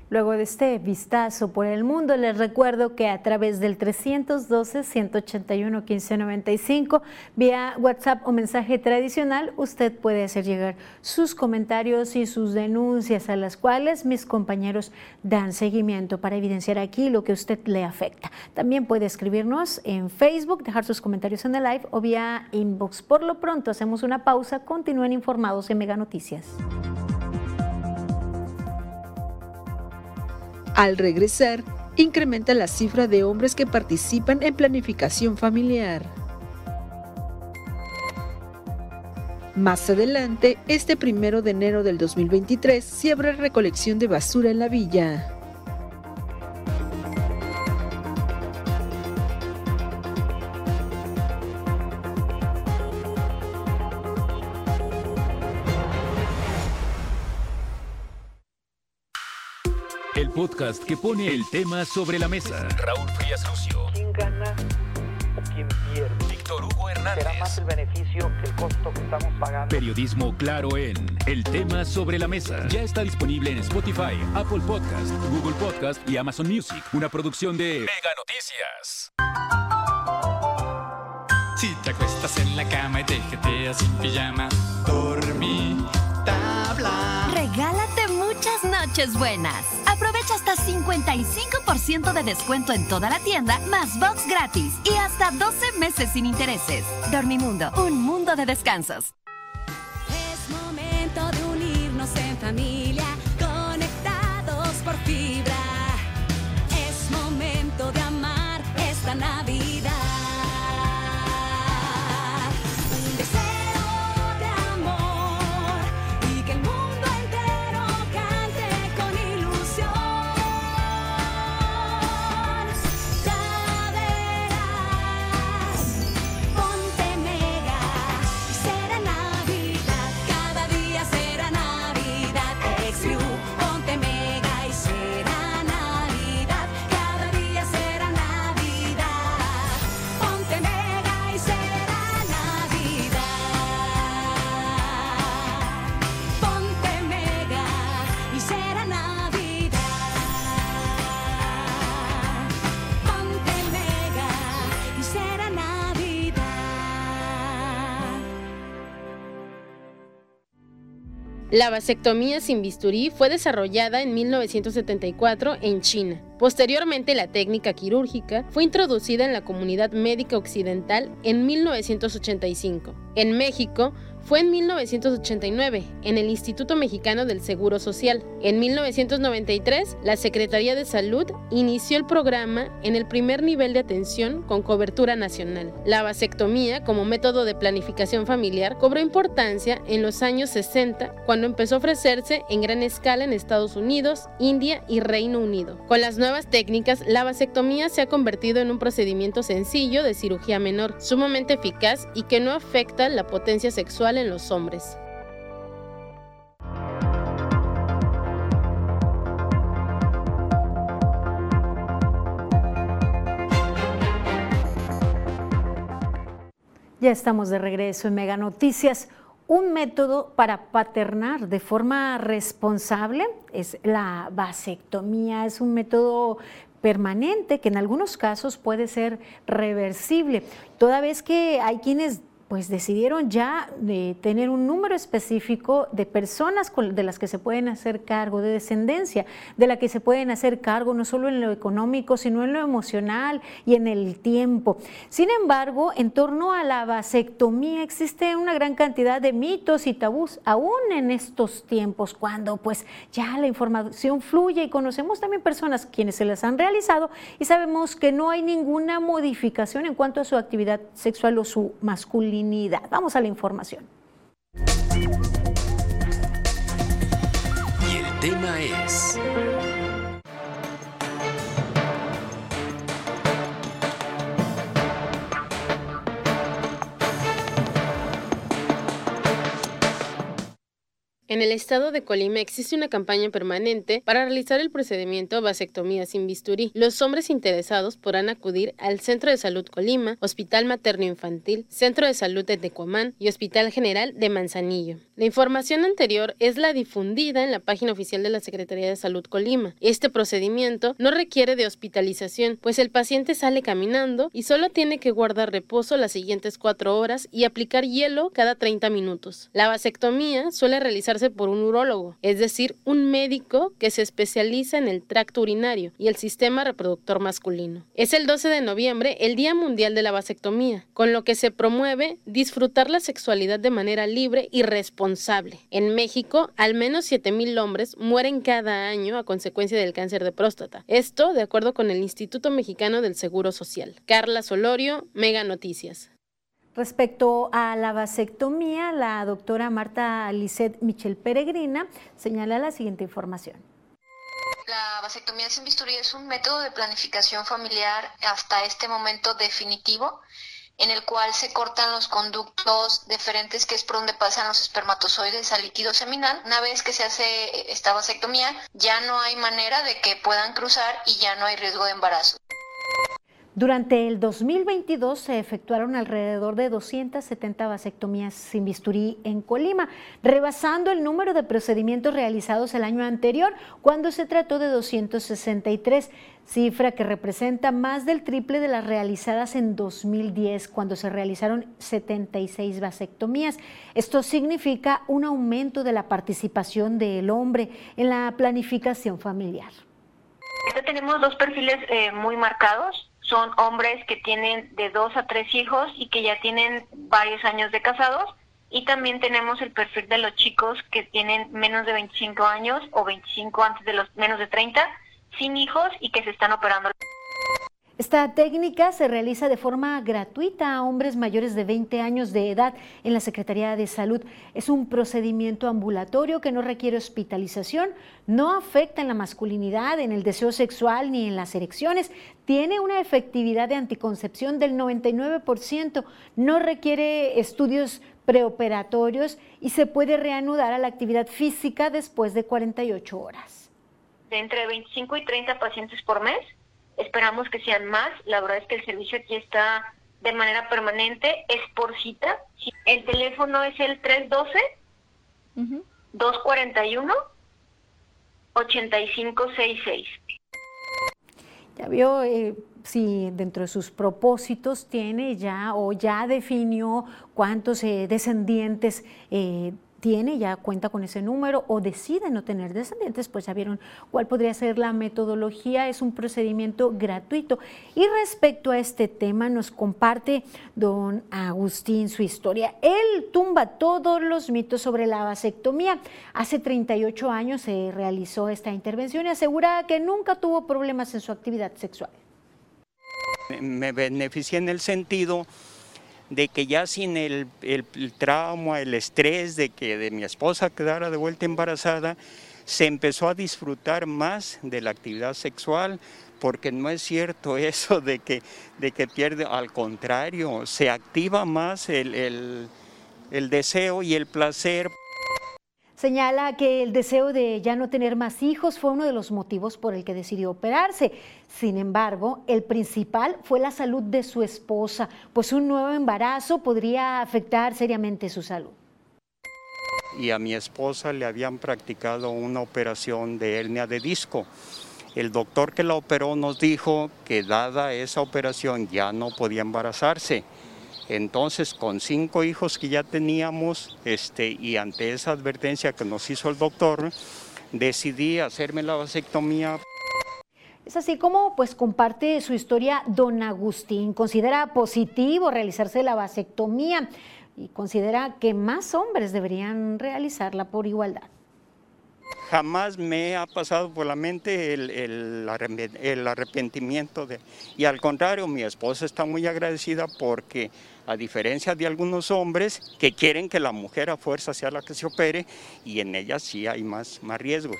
Luego de este vistazo por el mundo, les recuerdo que a través del 312-181-1595, vía WhatsApp o mensaje tradicional, usted puede hacer llegar sus comentarios y sus denuncias a las cuales mis compañeros dan seguimiento para evidenciar aquí lo que a usted le afecta. También puede escribirnos en Facebook, dejar sus comentarios en el live o vía inbox. Por lo pronto, hacemos una pausa. Continúen informados en Mega Noticias. Al regresar, incrementa la cifra de hombres que participan en planificación familiar. Más adelante, este primero de enero del 2023, se abre recolección de basura en la villa. Podcast que pone el tema sobre la mesa. Raúl Frías Lucio. ¿Quién gana o quién pierde? Víctor Hugo Hernández. Será más el beneficio que el costo que estamos pagando. Periodismo claro en El tema sobre la mesa. Ya está disponible en Spotify, Apple Podcast, Google Podcast y Amazon Music. Una producción de Mega Noticias. Si te acuestas en la cama y te jeteas sin pijama, dormí, tabla. Regálate muchas noches buenas. Aprovecha hasta 55% de descuento en toda la tienda, más box gratis y hasta 12 meses sin intereses. Dormimundo, un mundo de descansos. Es momento de unirnos en familia, La vasectomía sin bisturí fue desarrollada en 1974 en China. Posteriormente, la técnica quirúrgica fue introducida en la comunidad médica occidental en 1985. En México, fue en 1989, en el Instituto Mexicano del Seguro Social. En 1993, la Secretaría de Salud inició el programa en el primer nivel de atención con cobertura nacional. La vasectomía, como método de planificación familiar, cobró importancia en los años 60, cuando empezó a ofrecerse en gran escala en Estados Unidos, India y Reino Unido. Con las nuevas técnicas, la vasectomía se ha convertido en un procedimiento sencillo de cirugía menor, sumamente eficaz y que no afecta la potencia sexual en los hombres. Ya estamos de regreso en Mega Noticias. Un método para paternar de forma responsable es la vasectomía. Es un método permanente que en algunos casos puede ser reversible, toda vez que hay quienes pues decidieron ya de tener un número específico de personas de las que se pueden hacer cargo, de descendencia, de la que se pueden hacer cargo no solo en lo económico, sino en lo emocional y en el tiempo. Sin embargo, en torno a la vasectomía existe una gran cantidad de mitos y tabús, aún en estos tiempos, cuando pues ya la información fluye y conocemos también personas quienes se las han realizado y sabemos que no hay ninguna modificación en cuanto a su actividad sexual o su masculinidad. Vamos a la información. Y el tema es En el estado de Colima existe una campaña permanente para realizar el procedimiento vasectomía sin bisturí. Los hombres interesados podrán acudir al Centro de Salud Colima, Hospital Materno Infantil, Centro de Salud de Tecuamán y Hospital General de Manzanillo. La información anterior es la difundida en la página oficial de la Secretaría de Salud Colima. Este procedimiento no requiere de hospitalización, pues el paciente sale caminando y solo tiene que guardar reposo las siguientes cuatro horas y aplicar hielo cada 30 minutos. La vasectomía suele realizarse por un urólogo, es decir, un médico que se especializa en el tracto urinario y el sistema reproductor masculino. Es el 12 de noviembre el Día Mundial de la Vasectomía, con lo que se promueve disfrutar la sexualidad de manera libre y responsable. En México, al menos 7.000 hombres mueren cada año a consecuencia del cáncer de próstata. Esto de acuerdo con el Instituto Mexicano del Seguro Social. Carla Solorio, Mega Noticias. Respecto a la vasectomía, la doctora Marta Lisset Michel Peregrina señala la siguiente información. La vasectomía sin bisturí es un método de planificación familiar hasta este momento definitivo en el cual se cortan los conductos deferentes que es por donde pasan los espermatozoides al líquido seminal. Una vez que se hace esta vasectomía, ya no hay manera de que puedan cruzar y ya no hay riesgo de embarazo. Durante el 2022 se efectuaron alrededor de 270 vasectomías sin bisturí en Colima, rebasando el número de procedimientos realizados el año anterior, cuando se trató de 263, cifra que representa más del triple de las realizadas en 2010, cuando se realizaron 76 vasectomías. Esto significa un aumento de la participación del hombre en la planificación familiar. tenemos dos perfiles eh, muy marcados son hombres que tienen de dos a tres hijos y que ya tienen varios años de casados. Y también tenemos el perfil de los chicos que tienen menos de 25 años o 25 antes de los menos de 30, sin hijos y que se están operando. Esta técnica se realiza de forma gratuita a hombres mayores de 20 años de edad en la Secretaría de Salud. Es un procedimiento ambulatorio que no requiere hospitalización, no afecta en la masculinidad, en el deseo sexual ni en las erecciones. Tiene una efectividad de anticoncepción del 99%, no requiere estudios preoperatorios y se puede reanudar a la actividad física después de 48 horas. De entre 25 y 30 pacientes por mes Esperamos que sean más. La verdad es que el servicio aquí está de manera permanente, es por cita. El teléfono es el 312 241 8566. Ya vio eh, si dentro de sus propósitos tiene ya o ya definió cuántos eh, descendientes eh, tiene, ya cuenta con ese número o decide no tener descendientes, pues ya vieron cuál podría ser la metodología, es un procedimiento gratuito. Y respecto a este tema nos comparte don Agustín su historia. Él tumba todos los mitos sobre la vasectomía. Hace 38 años se realizó esta intervención y asegura que nunca tuvo problemas en su actividad sexual. Me beneficié en el sentido de que ya sin el, trauma, el estrés de que de mi esposa quedara de vuelta embarazada, se empezó a disfrutar más de la actividad sexual, porque no es cierto eso de que, de que pierde, al contrario, se activa más el deseo y el placer. Señala que el deseo de ya no tener más hijos fue uno de los motivos por el que decidió operarse. Sin embargo, el principal fue la salud de su esposa, pues un nuevo embarazo podría afectar seriamente su salud. Y a mi esposa le habían practicado una operación de hernia de disco. El doctor que la operó nos dijo que dada esa operación ya no podía embarazarse entonces, con cinco hijos que ya teníamos, este, y ante esa advertencia que nos hizo el doctor, decidí hacerme la vasectomía. Es así como pues comparte su historia don Agustín. Considera positivo realizarse la vasectomía y considera que más hombres deberían realizarla por igualdad jamás me ha pasado por la mente el, arrepentimiento de... Y al contrario, mi esposa está muy agradecida porque a diferencia de algunos hombres que quieren que la mujer a fuerza sea la que se opere y en ella sí hay más, más riesgos.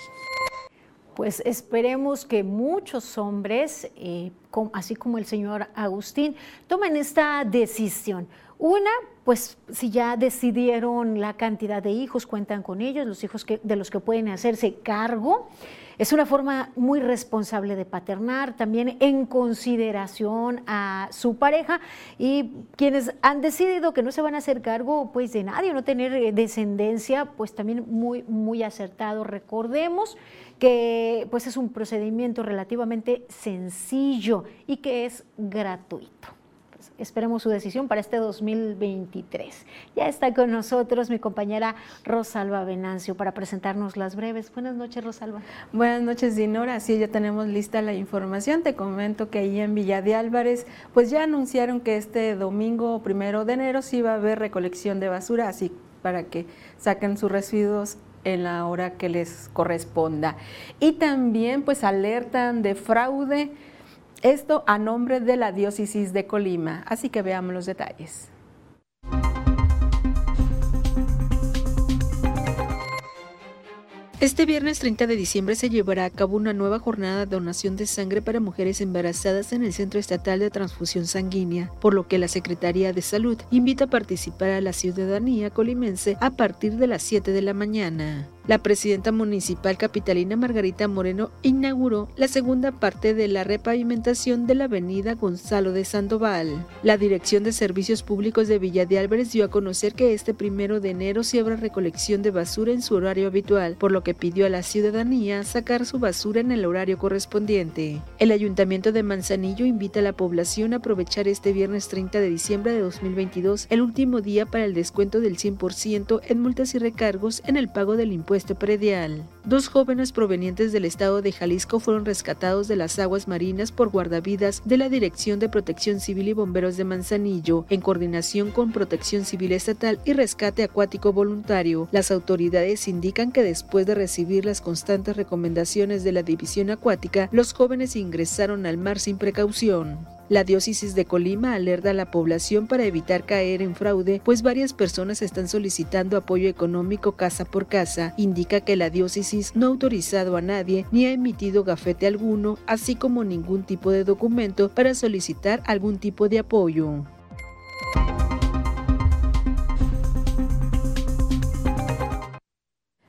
Pues esperemos que muchos hombres eh, así como el señor Agustín, tomen esta decisión. Una, pues si ya decidieron la cantidad de hijos, cuentan con ellos, los hijos que, de los que pueden hacerse cargo. Es una forma muy responsable de paternar, también en consideración a su pareja y quienes han decidido que no se van a hacer cargo pues de nadie, no tener eh, descendencia, pues también muy muy acertado. Recordemos que pues es un procedimiento relativamente sencillo y que es gratuito. Esperemos su decisión para este 2023. Ya está con nosotros mi compañera Rosalba Venancio para presentarnos las breves. Buenas noches, Rosalba. Buenas noches, Dinora. Sí, ya tenemos lista la información. Te comento que ahí en Villa de Álvarez, pues ya anunciaron que este domingo primero de enero sí va a haber recolección de basura, así para que saquen sus residuos en la hora que les corresponda. Y también pues alertan de fraude esto a nombre de la diócesis de Colima. Así que veamos los detalles. Este viernes 30 de diciembre se llevará a cabo una nueva jornada de donación de sangre para mujeres embarazadas en el Centro Estatal de Transfusión Sanguínea, por lo que la Secretaría de Salud invita a participar a la ciudadanía colimense a partir de las 7 de la mañana. La presidenta municipal capitalina Margarita Moreno inauguró la segunda parte de la repavimentación de la avenida Gonzalo de Sandoval. La Dirección de Servicios Públicos de Villa de Álvarez dio a conocer que este primero de enero se habrá recolección de basura en su horario habitual, por lo que pidió a la ciudadanía sacar su basura en el horario correspondiente. El Ayuntamiento de Manzanillo invita a la población a aprovechar este viernes 30 de diciembre de 2022, el último día para el descuento del 100% en multas y recargos en el pago del impuesto este predial. Dos jóvenes provenientes del estado de Jalisco fueron rescatados de las aguas marinas por guardavidas de la Dirección de Protección Civil y Bomberos de Manzanillo, en coordinación con Protección Civil Estatal y Rescate Acuático Voluntario. Las autoridades indican que después de recibir las constantes recomendaciones de la División Acuática, los jóvenes ingresaron al mar sin precaución. La diócesis de Colima alerta a la población para evitar caer en fraude, pues varias personas están solicitando apoyo económico casa por casa. Indica que la diócesis no ha autorizado a nadie ni ha emitido gafete alguno, así como ningún tipo de documento para solicitar algún tipo de apoyo.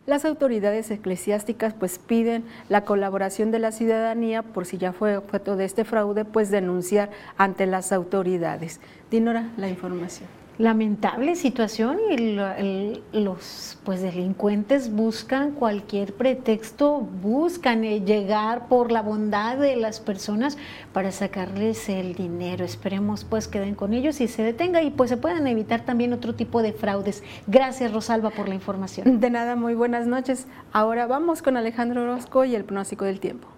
Las autoridades eclesiásticas pues piden la colaboración de la ciudadanía por si ya fue objeto de este fraude, pues denunciar ante las autoridades. Dinora, la información lamentable situación y los pues delincuentes buscan cualquier pretexto, buscan eh, llegar por la bondad de las personas para sacarles el dinero. Esperemos pues queden con ellos y se detenga y pues se puedan evitar también otro tipo de fraudes. Gracias Rosalba por la información. De nada, muy buenas noches. Ahora vamos con Alejandro Orozco y el pronóstico del tiempo.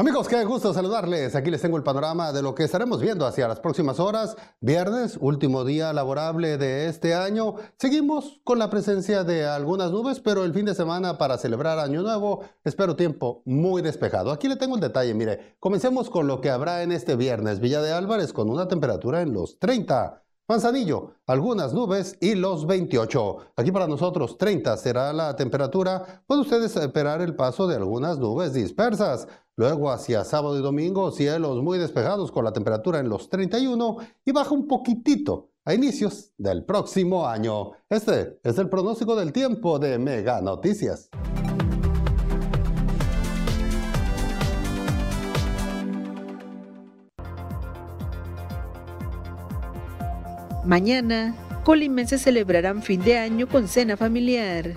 Amigos, qué gusto saludarles. Aquí les tengo el panorama de lo que estaremos viendo hacia las próximas horas. Viernes, último día laborable de este año. Seguimos con la presencia de algunas nubes, pero el fin de semana para celebrar Año Nuevo espero tiempo muy despejado. Aquí le tengo el detalle. Mire, comencemos con lo que habrá en este viernes. Villa de Álvarez con una temperatura en los 30. Manzanillo, algunas nubes y los 28. Aquí para nosotros 30 será la temperatura. Pueden ustedes esperar el paso de algunas nubes dispersas. Luego hacia sábado y domingo, cielos muy despejados con la temperatura en los 31 y baja un poquitito a inicios del próximo año. Este es el pronóstico del tiempo de Mega Noticias. Mañana, colimenses celebrarán fin de año con cena familiar.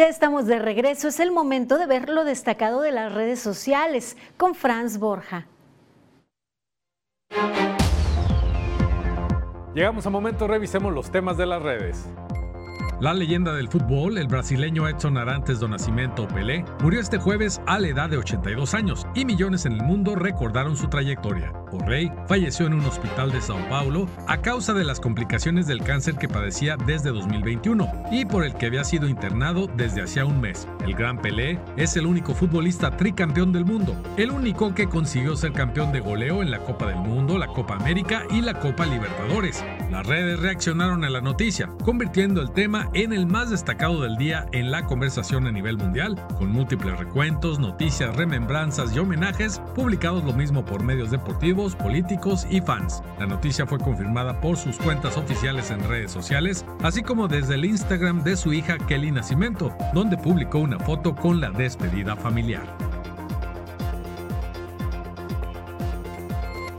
Ya estamos de regreso, es el momento de ver lo destacado de las redes sociales con Franz Borja. Llegamos a momento, revisemos los temas de las redes. La leyenda del fútbol, el brasileño Edson Arantes do Nascimento Pelé, murió este jueves a la edad de 82 años y millones en el mundo recordaron su trayectoria. O Rey falleció en un hospital de Sao Paulo a causa de las complicaciones del cáncer que padecía desde 2021 y por el que había sido internado desde hacía un mes. El gran Pelé es el único futbolista tricampeón del mundo, el único que consiguió ser campeón de goleo en la Copa del Mundo, la Copa América y la Copa Libertadores. Las redes reaccionaron a la noticia, convirtiendo el tema en el más destacado del día en la conversación a nivel mundial, con múltiples recuentos, noticias, remembranzas y homenajes, publicados lo mismo por medios deportivos, políticos y fans. La noticia fue confirmada por sus cuentas oficiales en redes sociales, así como desde el Instagram de su hija Kelly Nacimiento, donde publicó una foto con la despedida familiar.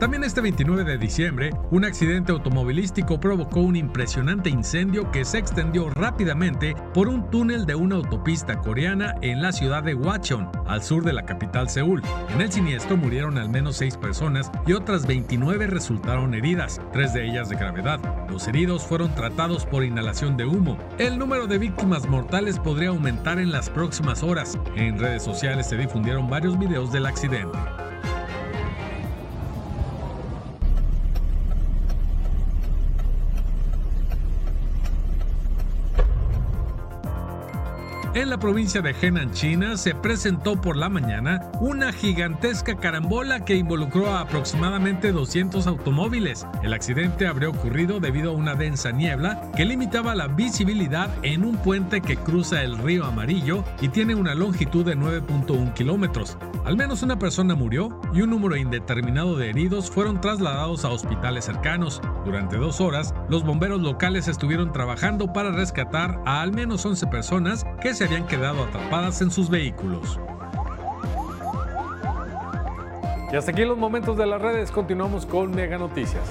También este 29 de diciembre, un accidente automovilístico provocó un impresionante incendio que se extendió rápidamente por un túnel de una autopista coreana en la ciudad de Wachon, al sur de la capital Seúl. En el siniestro murieron al menos seis personas y otras 29 resultaron heridas, tres de ellas de gravedad. Los heridos fueron tratados por inhalación de humo. El número de víctimas mortales podría aumentar en las próximas horas. En redes sociales se difundieron varios videos del accidente. Provincia de Henan, China, se presentó por la mañana una gigantesca carambola que involucró a aproximadamente 200 automóviles. El accidente habría ocurrido debido a una densa niebla que limitaba la visibilidad en un puente que cruza el río Amarillo y tiene una longitud de 9.1 kilómetros. Al menos una persona murió y un número indeterminado de heridos fueron trasladados a hospitales cercanos. Durante dos horas, los bomberos locales estuvieron trabajando para rescatar a al menos 11 personas que se habían quedado atrapadas en sus vehículos. Y hasta aquí los momentos de las redes, continuamos con Mega Noticias.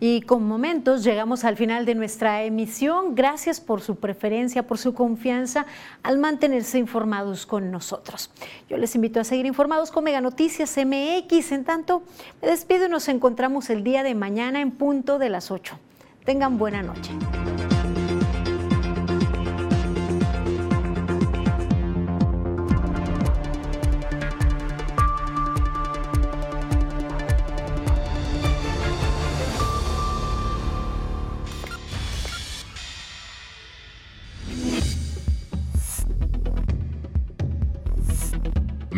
Y con momentos llegamos al final de nuestra emisión. Gracias por su preferencia, por su confianza al mantenerse informados con nosotros. Yo les invito a seguir informados con Mega Noticias MX. En tanto, me despido y nos encontramos el día de mañana en punto de las 8. Tengan buena noche.